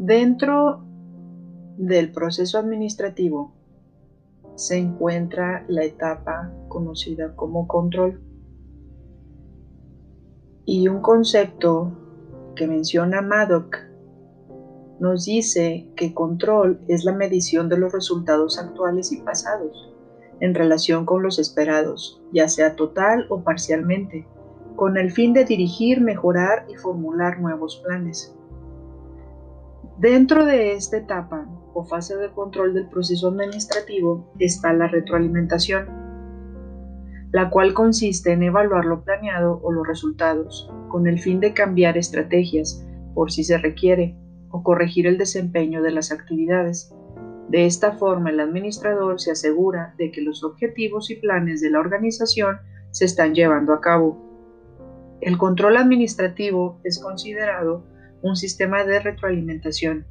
Dentro del proceso administrativo se encuentra la etapa conocida como control. Y un concepto que menciona Maddock nos dice que control es la medición de los resultados actuales y pasados en relación con los esperados, ya sea total o parcialmente, con el fin de dirigir, mejorar y formular nuevos planes. Dentro de esta etapa o fase de control del proceso administrativo está la retroalimentación, la cual consiste en evaluar lo planeado o los resultados, con el fin de cambiar estrategias por si se requiere o corregir el desempeño de las actividades. De esta forma, el administrador se asegura de que los objetivos y planes de la organización se están llevando a cabo. El control administrativo es considerado un sistema de retroalimentación.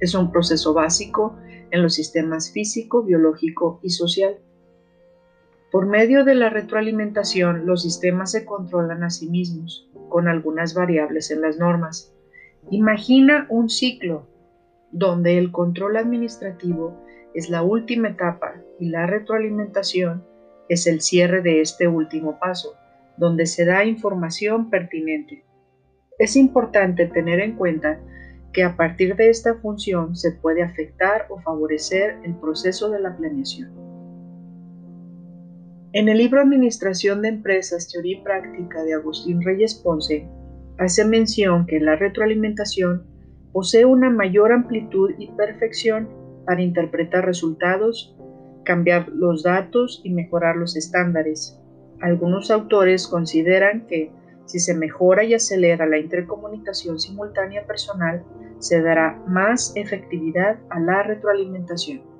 Es un proceso básico en los sistemas físico, biológico y social. Por medio de la retroalimentación, los sistemas se controlan a sí mismos, con algunas variables en las normas. Imagina un ciclo donde el control administrativo es la última etapa y la retroalimentación es el cierre de este último paso, donde se da información pertinente. Es importante tener en cuenta que a partir de esta función se puede afectar o favorecer el proceso de la planeación. En el libro Administración de Empresas, Teoría y Práctica de Agustín Reyes Ponce, hace mención que la retroalimentación posee una mayor amplitud y perfección para interpretar resultados, cambiar los datos y mejorar los estándares. Algunos autores consideran que si se mejora y acelera la intercomunicación simultánea personal, se dará más efectividad a la retroalimentación.